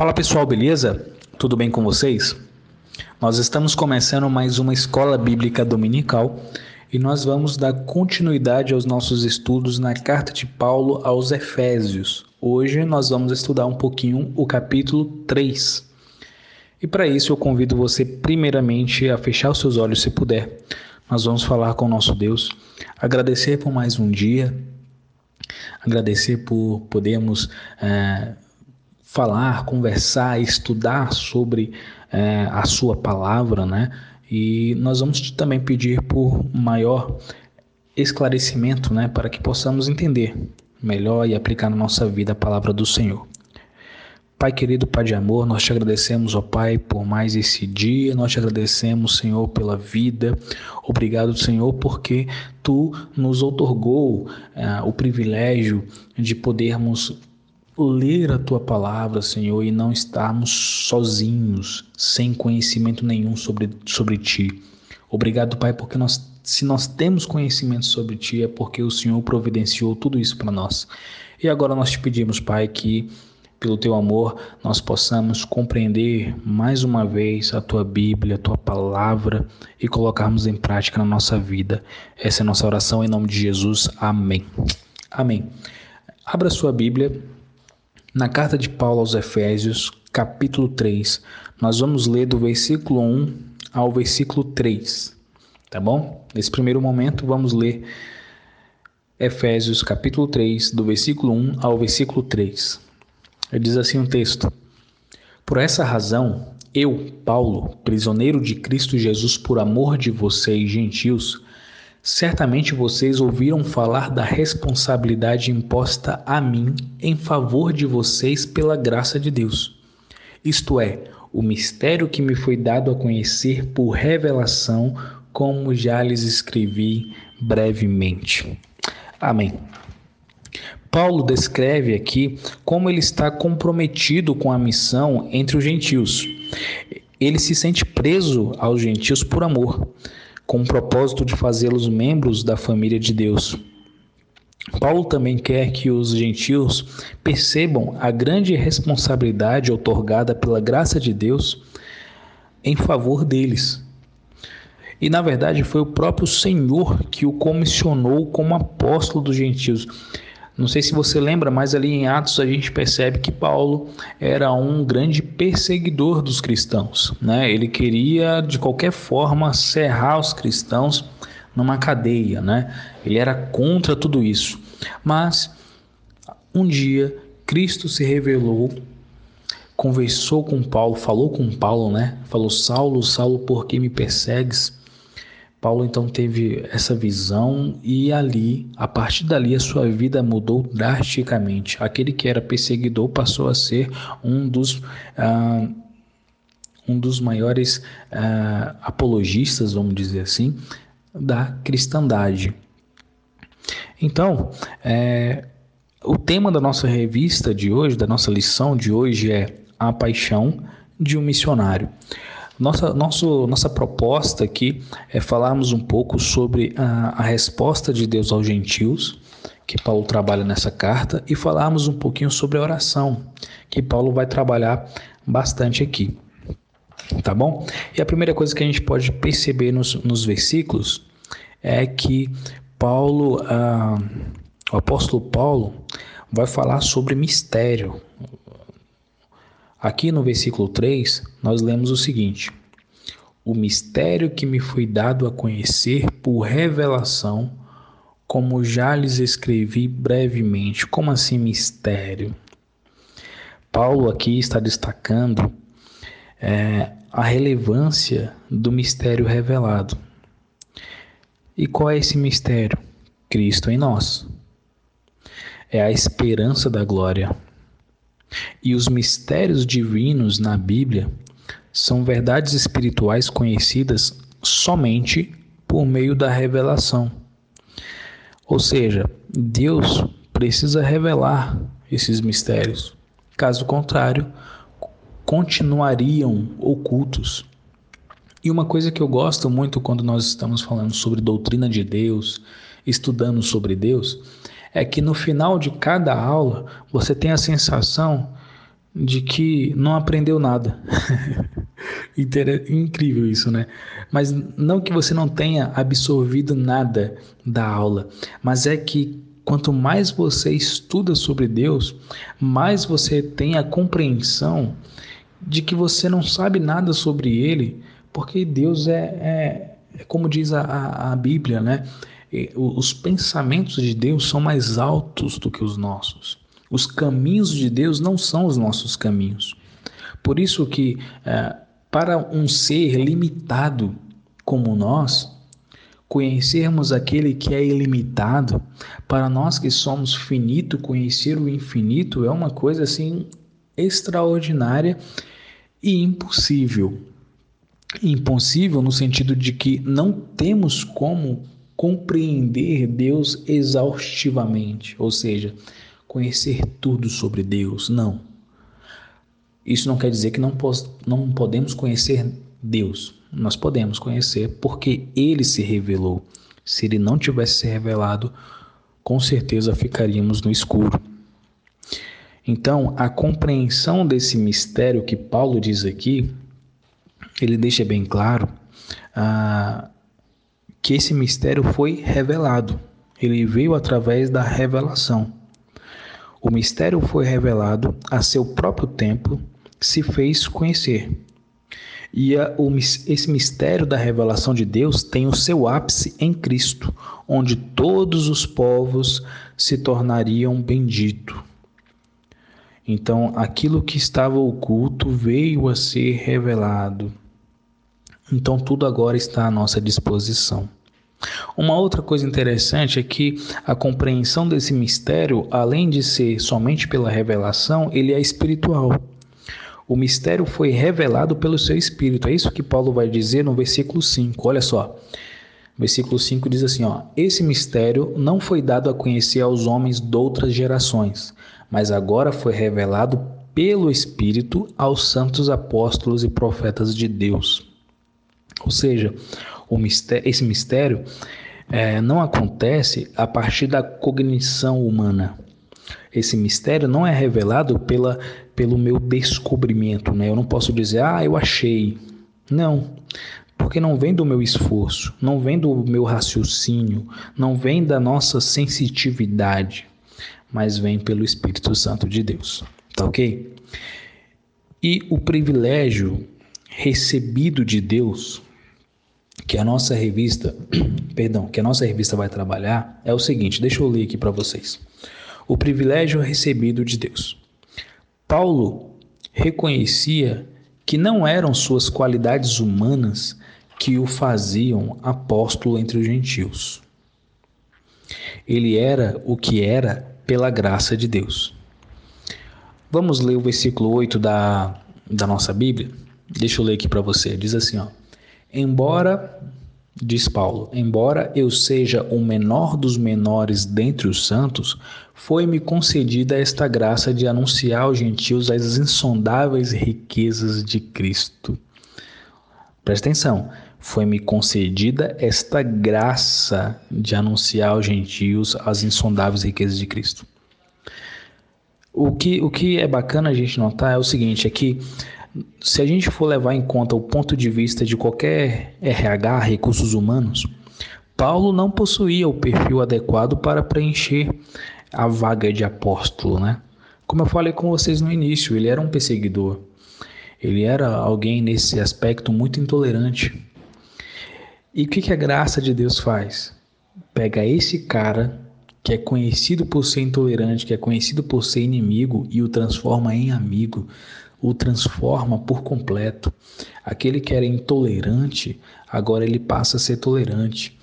Fala pessoal, beleza? Tudo bem com vocês? Nós estamos começando mais uma escola bíblica dominical e nós vamos dar continuidade aos nossos estudos na carta de Paulo aos Efésios. Hoje nós vamos estudar um pouquinho o capítulo 3. E para isso eu convido você primeiramente a fechar os seus olhos se puder. Nós vamos falar com o nosso Deus, agradecer por mais um dia, agradecer por podermos é, falar, conversar, estudar sobre é, a sua palavra, né? E nós vamos também pedir por maior esclarecimento, né, para que possamos entender melhor e aplicar na nossa vida a palavra do Senhor. Pai querido, Pai de amor, nós te agradecemos, ó Pai, por mais esse dia, nós te agradecemos, Senhor, pela vida. Obrigado, Senhor, porque tu nos otorgou uh, o privilégio de podermos ler a tua palavra, Senhor, e não estarmos sozinhos, sem conhecimento nenhum sobre, sobre ti. Obrigado, Pai, porque nós, se nós temos conhecimento sobre ti, é porque o Senhor providenciou tudo isso para nós. E agora nós te pedimos, Pai, que pelo teu amor nós possamos compreender mais uma vez a tua Bíblia, a tua palavra e colocarmos em prática na nossa vida. Essa é a nossa oração em nome de Jesus. Amém. Amém. Abra sua Bíblia na carta de Paulo aos Efésios, capítulo 3, nós vamos ler do versículo 1 ao versículo 3, tá bom? Nesse primeiro momento, vamos ler Efésios, capítulo 3, do versículo 1 ao versículo 3. Ele diz assim o um texto: Por essa razão, eu, Paulo, prisioneiro de Cristo Jesus por amor de vocês, gentios, Certamente vocês ouviram falar da responsabilidade imposta a mim em favor de vocês pela graça de Deus. Isto é, o mistério que me foi dado a conhecer por revelação, como já lhes escrevi brevemente. Amém. Paulo descreve aqui como ele está comprometido com a missão entre os gentios. Ele se sente preso aos gentios por amor com o propósito de fazê-los membros da família de Deus. Paulo também quer que os gentios percebam a grande responsabilidade otorgada pela graça de Deus em favor deles. E na verdade foi o próprio Senhor que o comissionou como apóstolo dos gentios. Não sei se você lembra, mas ali em Atos a gente percebe que Paulo era um grande perseguidor dos cristãos. Né? Ele queria, de qualquer forma, cerrar os cristãos numa cadeia. Né? Ele era contra tudo isso. Mas um dia Cristo se revelou, conversou com Paulo, falou com Paulo, né? Falou: Saulo, Saulo, por que me persegues? Paulo então teve essa visão e ali, a partir dali, a sua vida mudou drasticamente. Aquele que era perseguidor passou a ser um dos, ah, um dos maiores ah, apologistas, vamos dizer assim, da cristandade. Então, é, o tema da nossa revista de hoje, da nossa lição de hoje é a paixão de um missionário. Nossa, nosso, nossa proposta aqui é falarmos um pouco sobre a, a resposta de Deus aos gentios, que Paulo trabalha nessa carta, e falarmos um pouquinho sobre a oração, que Paulo vai trabalhar bastante aqui. Tá bom? E a primeira coisa que a gente pode perceber nos, nos versículos é que Paulo, ah, o apóstolo Paulo, vai falar sobre mistério. Aqui no versículo 3, nós lemos o seguinte: O mistério que me foi dado a conhecer por revelação, como já lhes escrevi brevemente. Como assim mistério? Paulo aqui está destacando é, a relevância do mistério revelado. E qual é esse mistério? Cristo em nós. É a esperança da glória. E os mistérios divinos na Bíblia são verdades espirituais conhecidas somente por meio da revelação. Ou seja, Deus precisa revelar esses mistérios. Caso contrário, continuariam ocultos. E uma coisa que eu gosto muito quando nós estamos falando sobre doutrina de Deus, estudando sobre Deus, é que no final de cada aula você tem a sensação de que não aprendeu nada. Incrível isso, né? Mas não que você não tenha absorvido nada da aula, mas é que quanto mais você estuda sobre Deus, mais você tem a compreensão de que você não sabe nada sobre Ele, porque Deus é, é, é como diz a, a Bíblia, né? Os pensamentos de Deus são mais altos do que os nossos. Os caminhos de Deus não são os nossos caminhos. Por isso que é, para um ser limitado como nós, conhecermos aquele que é ilimitado, para nós que somos finito, conhecer o infinito é uma coisa assim extraordinária e impossível. Impossível no sentido de que não temos como compreender Deus exaustivamente, ou seja, conhecer tudo sobre Deus. Não. Isso não quer dizer que não, não podemos conhecer Deus. Nós podemos conhecer porque Ele se revelou. Se Ele não tivesse se revelado, com certeza ficaríamos no escuro. Então, a compreensão desse mistério que Paulo diz aqui, ele deixa bem claro ah, que esse mistério foi revelado. Ele veio através da revelação. O mistério foi revelado a seu próprio tempo, se fez conhecer. E a, o, esse mistério da revelação de Deus tem o seu ápice em Cristo, onde todos os povos se tornariam benditos. Então, aquilo que estava oculto veio a ser revelado. Então, tudo agora está à nossa disposição. Uma outra coisa interessante é que a compreensão desse mistério, além de ser somente pela revelação, ele é espiritual. O mistério foi revelado pelo seu espírito. É isso que Paulo vai dizer no versículo 5. Olha só. Versículo 5 diz assim, ó: Esse mistério não foi dado a conhecer aos homens de outras gerações, mas agora foi revelado pelo Espírito aos santos apóstolos e profetas de Deus. Ou seja, mistério, esse mistério é, não acontece a partir da cognição humana. Esse mistério não é revelado pela, pelo meu descobrimento, né? Eu não posso dizer, ah, eu achei. Não, porque não vem do meu esforço, não vem do meu raciocínio, não vem da nossa sensitividade, mas vem pelo Espírito Santo de Deus. Tá ok? E o privilégio recebido de Deus que a nossa revista, perdão, que a nossa revista vai trabalhar é o seguinte, deixa eu ler aqui para vocês. O privilégio recebido de Deus. Paulo reconhecia que não eram suas qualidades humanas que o faziam apóstolo entre os gentios. Ele era o que era pela graça de Deus. Vamos ler o versículo 8 da, da nossa Bíblia? Deixa eu ler aqui para você. Diz assim, ó. Embora, diz Paulo, embora eu seja o menor dos menores dentre os santos, foi-me concedida esta graça de anunciar aos gentios as insondáveis riquezas de Cristo. Presta atenção. Foi-me concedida esta graça de anunciar aos gentios as insondáveis riquezas de Cristo. O que, o que é bacana a gente notar é o seguinte: é que se a gente for levar em conta o ponto de vista de qualquer RH, recursos humanos, Paulo não possuía o perfil adequado para preencher a vaga de apóstolo, né? Como eu falei com vocês no início, ele era um perseguidor. Ele era alguém nesse aspecto muito intolerante. E o que, que a graça de Deus faz? Pega esse cara que é conhecido por ser intolerante, que é conhecido por ser inimigo e o transforma em amigo, o transforma por completo. Aquele que era intolerante, agora ele passa a ser tolerante.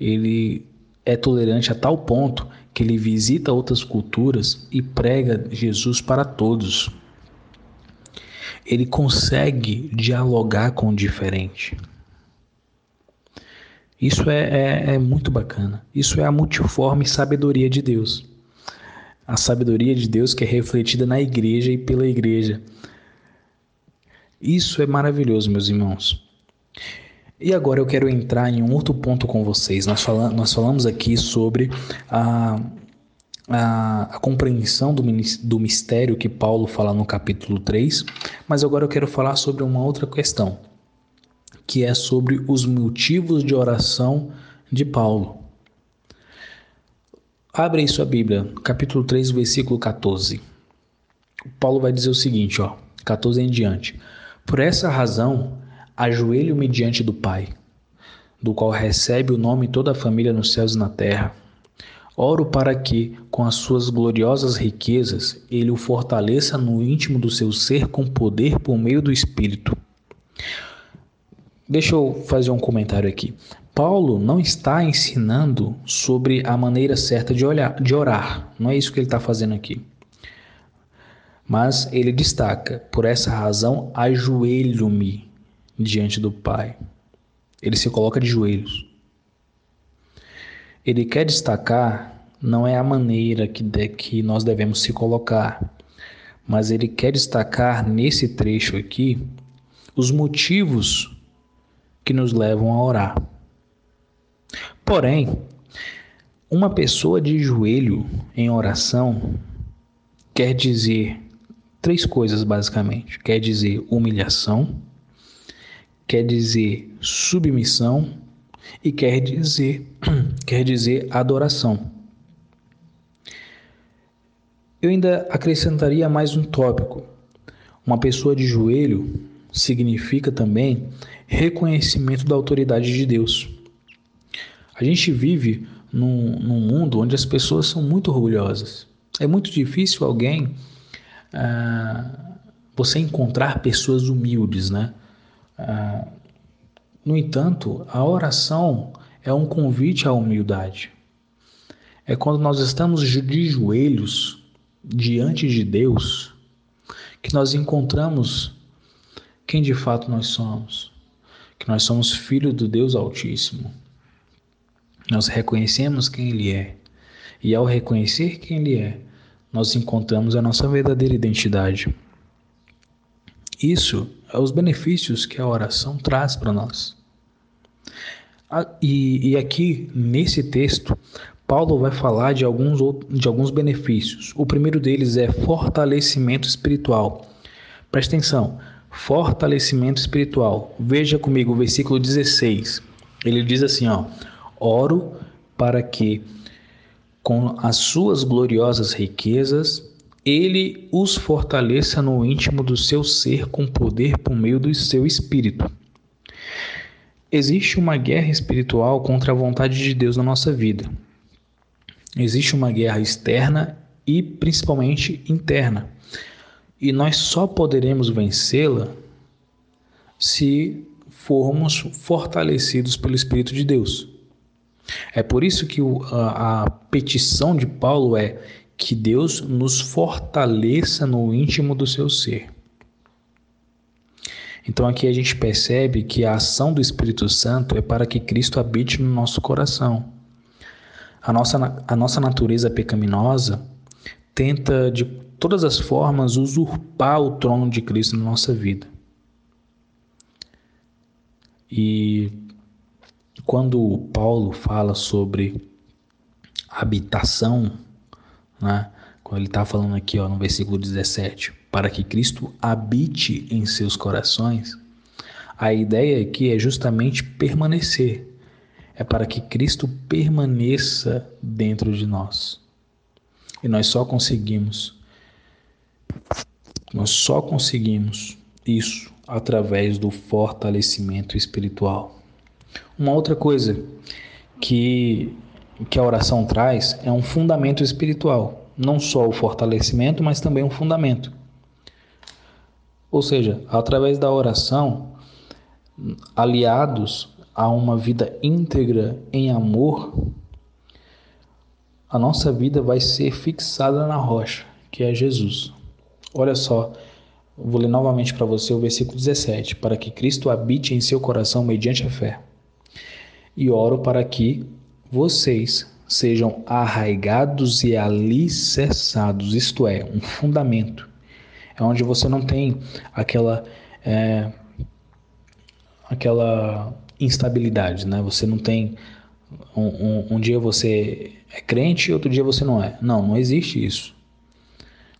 Ele é tolerante a tal ponto que ele visita outras culturas e prega Jesus para todos. Ele consegue dialogar com o diferente. Isso é, é, é, muito bacana. Isso é a multiforme sabedoria de Deus. A sabedoria de Deus que é refletida na igreja e pela igreja. Isso é maravilhoso, meus irmãos. E agora eu quero entrar em um outro ponto com vocês. Nós, falamos, nós falamos aqui sobre a, a, a compreensão do, do mistério que Paulo fala no capítulo 3, mas agora eu quero falar sobre uma outra questão, que é sobre os motivos de oração de Paulo. Abre aí sua Bíblia, capítulo 3, versículo 14. Paulo vai dizer o seguinte, ó, 14 em diante. Por essa razão, ajoelho-me diante do Pai, do qual recebe o nome toda a família nos céus e na terra Oro para que, com as suas gloriosas riquezas, ele o fortaleça no íntimo do seu ser com poder por meio do Espírito. Deixa eu fazer um comentário aqui. Paulo não está ensinando sobre a maneira certa de, olhar, de orar. Não é isso que ele está fazendo aqui. Mas ele destaca: por essa razão, ajoelho-me diante do Pai. Ele se coloca de joelhos. Ele quer destacar não é a maneira que, de, que nós devemos se colocar, mas ele quer destacar nesse trecho aqui os motivos que nos levam a orar. Porém, uma pessoa de joelho em oração quer dizer três coisas basicamente: quer dizer humilhação, quer dizer submissão e quer dizer quer dizer adoração. Eu ainda acrescentaria mais um tópico. Uma pessoa de joelho significa também reconhecimento da autoridade de Deus. A gente vive num, num mundo onde as pessoas são muito orgulhosas. É muito difícil alguém ah, você encontrar pessoas humildes, né? Ah, no entanto, a oração é um convite à humildade. É quando nós estamos de joelhos diante de Deus que nós encontramos quem de fato nós somos. Que nós somos filhos do Deus Altíssimo. Nós reconhecemos quem Ele é. E ao reconhecer quem Ele é, nós encontramos a nossa verdadeira identidade. Isso é os benefícios que a oração traz para nós. Ah, e, e aqui, nesse texto, Paulo vai falar de alguns, de alguns benefícios. O primeiro deles é fortalecimento espiritual. Presta atenção, fortalecimento espiritual. Veja comigo o versículo 16. Ele diz assim, ó: Oro para que com as suas gloriosas riquezas ele os fortaleça no íntimo do seu ser com poder por meio do seu espírito. Existe uma guerra espiritual contra a vontade de Deus na nossa vida. Existe uma guerra externa e principalmente interna. E nós só poderemos vencê-la se formos fortalecidos pelo Espírito de Deus. É por isso que a, a petição de Paulo é que Deus nos fortaleça no íntimo do seu ser. Então aqui a gente percebe que a ação do Espírito Santo é para que Cristo habite no nosso coração. A nossa, a nossa natureza pecaminosa tenta de todas as formas usurpar o trono de Cristo na nossa vida. E quando Paulo fala sobre habitação, né, quando ele está falando aqui ó, no versículo 17, para que Cristo habite em seus corações, a ideia aqui é justamente permanecer. É para que Cristo permaneça dentro de nós. E nós só conseguimos nós só conseguimos isso através do fortalecimento espiritual. Uma outra coisa que que a oração traz é um fundamento espiritual não só o fortalecimento, mas também um fundamento. Ou seja, através da oração, aliados a uma vida íntegra em amor, a nossa vida vai ser fixada na rocha, que é Jesus. Olha só, vou ler novamente para você o versículo 17: para que Cristo habite em seu coração mediante a fé. E oro para que vocês, sejam arraigados e alicerçados, isto é, um fundamento. É onde você não tem aquela é, aquela instabilidade, né? Você não tem Um, um, um dia você é crente e outro dia você não é. Não, não existe isso.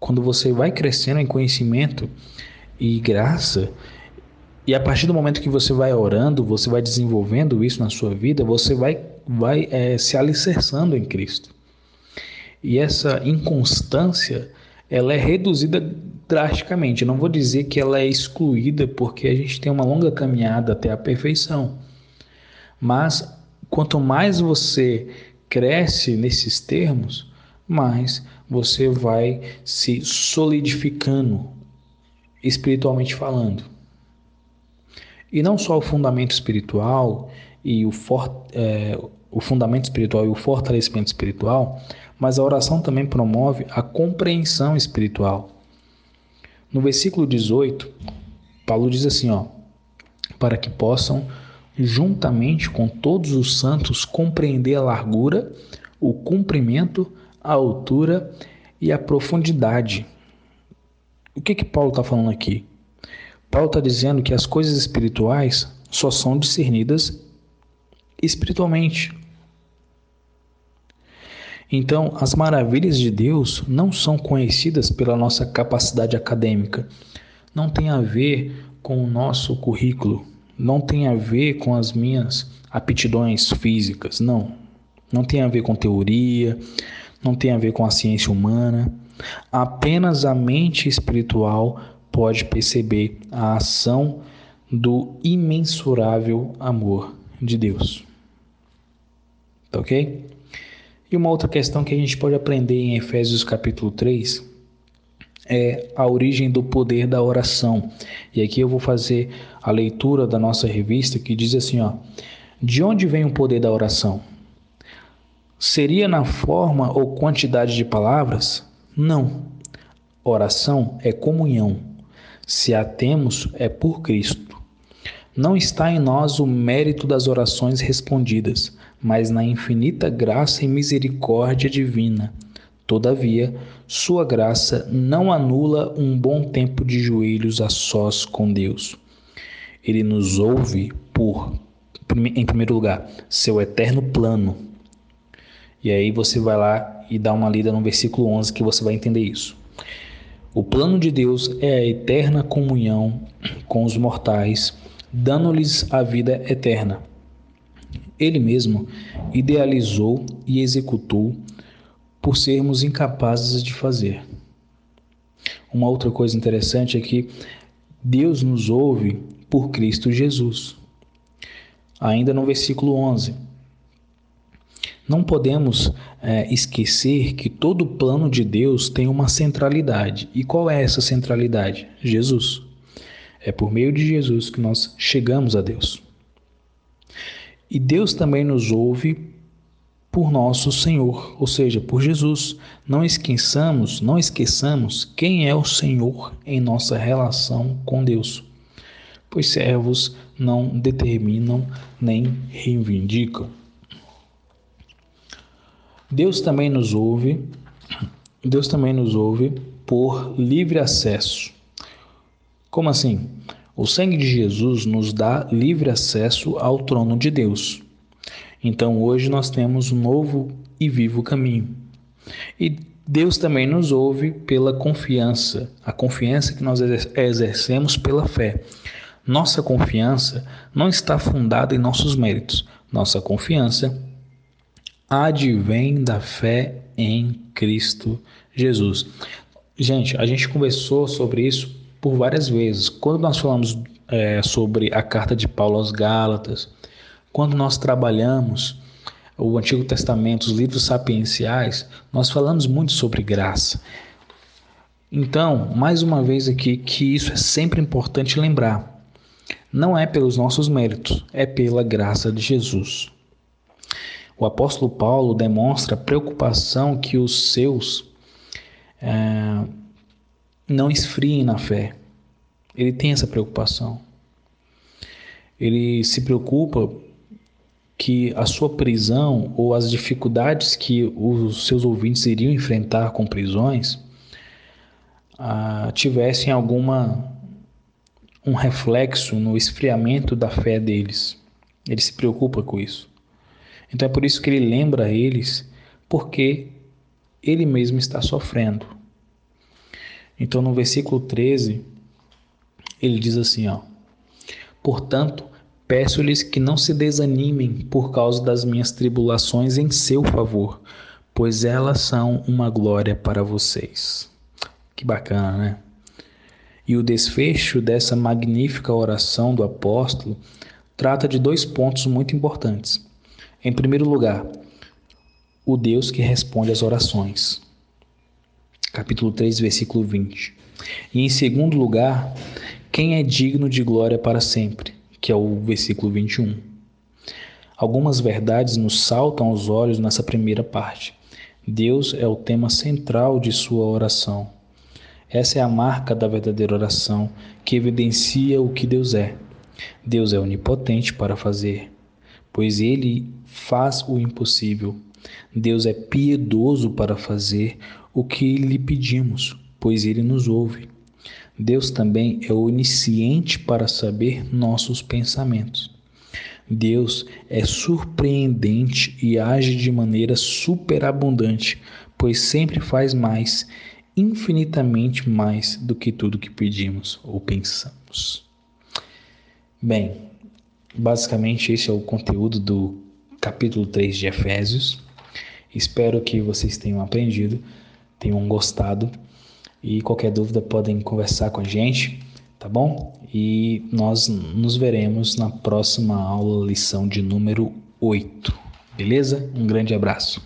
Quando você vai crescendo em conhecimento e graça, e a partir do momento que você vai orando, você vai desenvolvendo isso na sua vida, você vai, vai é, se alicerçando em Cristo. E essa inconstância, ela é reduzida drasticamente. não vou dizer que ela é excluída, porque a gente tem uma longa caminhada até a perfeição. Mas quanto mais você cresce nesses termos, mais você vai se solidificando espiritualmente falando. E não só o fundamento espiritual e o, for, é, o fundamento espiritual e o fortalecimento espiritual, mas a oração também promove a compreensão espiritual. No versículo 18, Paulo diz assim, ó, para que possam juntamente com todos os santos compreender a largura, o comprimento, a altura e a profundidade. O que que Paulo está falando aqui? Paulo está dizendo que as coisas espirituais só são discernidas espiritualmente. Então, as maravilhas de Deus não são conhecidas pela nossa capacidade acadêmica, não tem a ver com o nosso currículo, não tem a ver com as minhas aptidões físicas, não. Não tem a ver com teoria, não tem a ver com a ciência humana. Apenas a mente espiritual pode perceber a ação do imensurável amor de Deus. Tá ok? E uma outra questão que a gente pode aprender em Efésios capítulo 3 é a origem do poder da oração. E aqui eu vou fazer a leitura da nossa revista que diz assim, ó: De onde vem o poder da oração? Seria na forma ou quantidade de palavras? Não. Oração é comunhão. Se a temos, é por Cristo. Não está em nós o mérito das orações respondidas, mas na infinita graça e misericórdia divina. Todavia, sua graça não anula um bom tempo de joelhos a sós com Deus. Ele nos ouve por, em primeiro lugar, seu eterno plano. E aí você vai lá e dá uma lida no versículo 11 que você vai entender isso. O plano de Deus é a eterna comunhão com os mortais, dando-lhes a vida eterna. Ele mesmo idealizou e executou por sermos incapazes de fazer. Uma outra coisa interessante é que Deus nos ouve por Cristo Jesus. Ainda no versículo 11. Não podemos é, esquecer que todo plano de Deus tem uma centralidade. E qual é essa centralidade? Jesus. É por meio de Jesus que nós chegamos a Deus. E Deus também nos ouve por nosso Senhor, ou seja, por Jesus. Não esqueçamos, não esqueçamos quem é o Senhor em nossa relação com Deus. Pois servos não determinam nem reivindicam. Deus também nos ouve, Deus também nos ouve por livre acesso. Como assim? O sangue de Jesus nos dá livre acesso ao trono de Deus. Então hoje nós temos um novo e vivo caminho. E Deus também nos ouve pela confiança, a confiança que nós exercemos pela fé. Nossa confiança não está fundada em nossos méritos. Nossa confiança advém da fé em Cristo Jesus. Gente, a gente conversou sobre isso por várias vezes. Quando nós falamos é, sobre a carta de Paulo aos Gálatas, quando nós trabalhamos o Antigo Testamento, os livros sapienciais, nós falamos muito sobre graça. Então, mais uma vez aqui, que isso é sempre importante lembrar. Não é pelos nossos méritos, é pela graça de Jesus. O apóstolo Paulo demonstra preocupação que os seus é, não esfriem na fé. Ele tem essa preocupação. Ele se preocupa que a sua prisão ou as dificuldades que os seus ouvintes iriam enfrentar com prisões ah, tivessem alguma um reflexo no esfriamento da fé deles. Ele se preocupa com isso. Então é por isso que ele lembra eles, porque ele mesmo está sofrendo. Então no versículo 13, ele diz assim, ó: Portanto, peço-lhes que não se desanimem por causa das minhas tribulações em seu favor, pois elas são uma glória para vocês. Que bacana, né? E o desfecho dessa magnífica oração do apóstolo trata de dois pontos muito importantes. Em primeiro lugar, o Deus que responde às orações. Capítulo 3, versículo 20. E em segundo lugar, quem é digno de glória para sempre, que é o versículo 21. Algumas verdades nos saltam aos olhos nessa primeira parte. Deus é o tema central de sua oração. Essa é a marca da verdadeira oração que evidencia o que Deus é. Deus é onipotente para fazer, pois ele faz o impossível. Deus é piedoso para fazer o que lhe pedimos, pois ele nos ouve. Deus também é onisciente para saber nossos pensamentos. Deus é surpreendente e age de maneira superabundante, pois sempre faz mais infinitamente mais do que tudo que pedimos ou pensamos. Bem, basicamente esse é o conteúdo do capítulo 3 de Efésios. Espero que vocês tenham aprendido, tenham gostado e qualquer dúvida podem conversar com a gente, tá bom? E nós nos veremos na próxima aula, lição de número 8. Beleza? Um grande abraço.